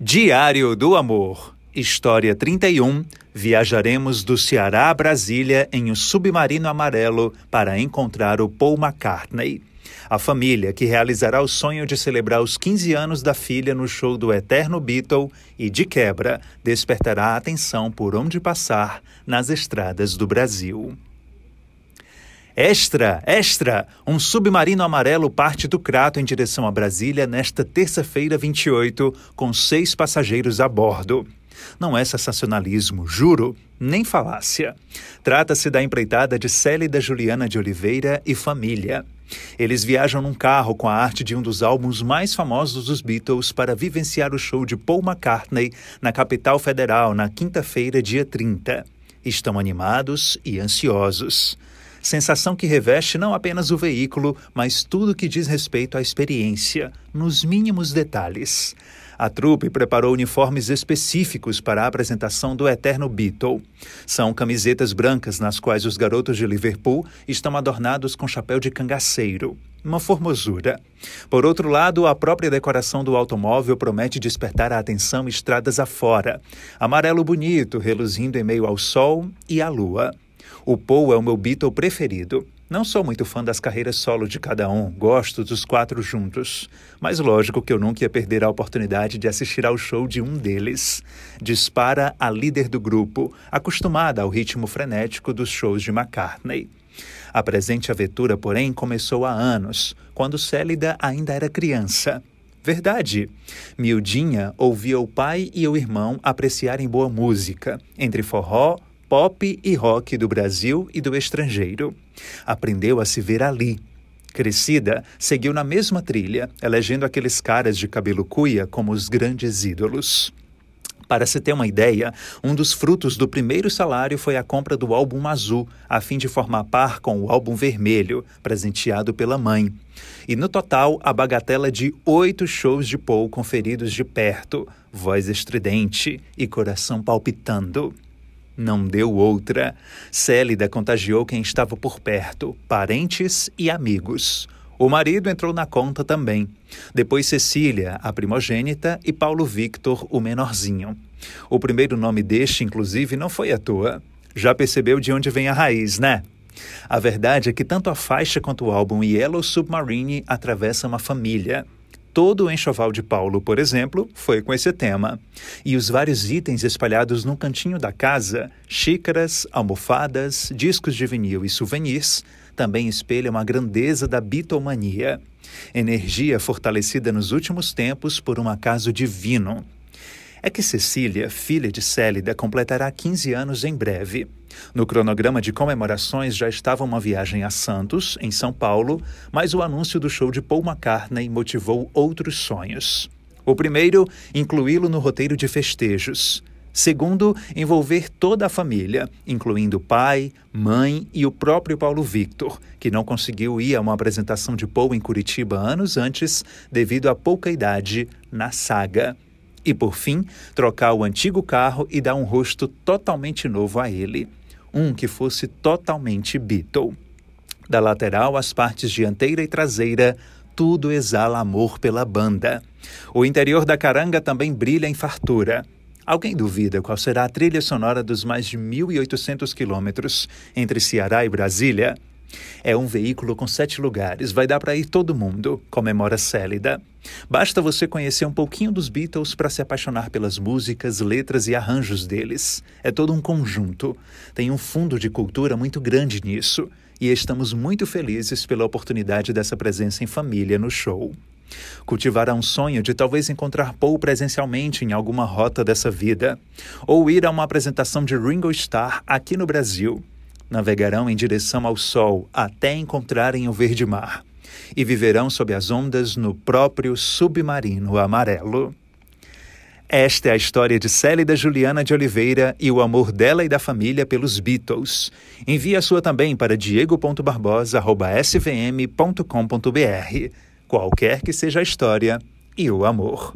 Diário do Amor, História 31. Viajaremos do Ceará a Brasília em um submarino amarelo para encontrar o Paul McCartney. A família que realizará o sonho de celebrar os 15 anos da filha no show do Eterno Beatle e, de quebra, despertará a atenção por onde passar nas estradas do Brasil. Extra, extra! Um submarino amarelo parte do Crato em direção a Brasília nesta terça-feira 28, com seis passageiros a bordo. Não é sensacionalismo, juro, nem falácia. Trata-se da empreitada de Célida Juliana de Oliveira e família. Eles viajam num carro com a arte de um dos álbuns mais famosos dos Beatles para vivenciar o show de Paul McCartney na capital federal na quinta-feira, dia 30. Estão animados e ansiosos. Sensação que reveste não apenas o veículo, mas tudo que diz respeito à experiência, nos mínimos detalhes. A trupe preparou uniformes específicos para a apresentação do Eterno Beatle. São camisetas brancas nas quais os garotos de Liverpool estão adornados com chapéu de cangaceiro. Uma formosura. Por outro lado, a própria decoração do automóvel promete despertar a atenção estradas afora. Amarelo bonito, reluzindo em meio ao sol e à lua. O Paul é o meu Beatle preferido. Não sou muito fã das carreiras solo de cada um, gosto dos quatro juntos. Mas lógico que eu nunca ia perder a oportunidade de assistir ao show de um deles. Dispara a líder do grupo, acostumada ao ritmo frenético dos shows de McCartney. A presente aventura, porém, começou há anos, quando Célida ainda era criança. Verdade. Miudinha ouvia o pai e o irmão apreciarem boa música, entre forró, pop e rock do Brasil e do estrangeiro. Aprendeu a se ver ali. Crescida, seguiu na mesma trilha, elegendo aqueles caras de cabelo cuia como os grandes ídolos. Para se ter uma ideia, um dos frutos do primeiro salário foi a compra do álbum azul, a fim de formar par com o álbum vermelho, presenteado pela mãe. E no total, a bagatela de oito shows de Paul conferidos de perto, voz estridente e coração palpitando. Não deu outra. Célida contagiou quem estava por perto, parentes e amigos. O marido entrou na conta também. Depois Cecília, a primogênita, e Paulo Victor, o menorzinho. O primeiro nome deste, inclusive, não foi à toa. Já percebeu de onde vem a raiz, né? A verdade é que tanto a faixa quanto o álbum Yellow Submarine atravessam uma família. Todo o enxoval de Paulo, por exemplo, foi com esse tema. E os vários itens espalhados num cantinho da casa, xícaras, almofadas, discos de vinil e souvenirs, também espelham a grandeza da bitomania. Energia fortalecida nos últimos tempos por um acaso divino. É que Cecília, filha de Célida, completará 15 anos em breve. No cronograma de comemorações já estava uma viagem a Santos, em São Paulo, mas o anúncio do show de Paul McCartney motivou outros sonhos. O primeiro, incluí-lo no roteiro de festejos. Segundo, envolver toda a família, incluindo pai, mãe e o próprio Paulo Victor, que não conseguiu ir a uma apresentação de Paul em Curitiba anos antes devido à pouca idade na saga. E por fim, trocar o antigo carro e dar um rosto totalmente novo a ele. Um que fosse totalmente Beatle. Da lateral às partes dianteira e traseira, tudo exala amor pela banda. O interior da caranga também brilha em fartura. Alguém duvida qual será a trilha sonora dos mais de 1.800 quilômetros entre Ceará e Brasília? É um veículo com sete lugares, vai dar para ir todo mundo, comemora Célida. Basta você conhecer um pouquinho dos Beatles para se apaixonar pelas músicas, letras e arranjos deles. É todo um conjunto. Tem um fundo de cultura muito grande nisso. E estamos muito felizes pela oportunidade dessa presença em família no show. Cultivará um sonho de talvez encontrar Paul presencialmente em alguma rota dessa vida, ou ir a uma apresentação de Ringo Starr aqui no Brasil navegarão em direção ao sol até encontrarem o verde mar e viverão sob as ondas no próprio submarino amarelo. Esta é a história de Célida Juliana de Oliveira e o amor dela e da família pelos Beatles. Envie a sua também para diego.barbosa.svm.com.br. Qualquer que seja a história e o amor.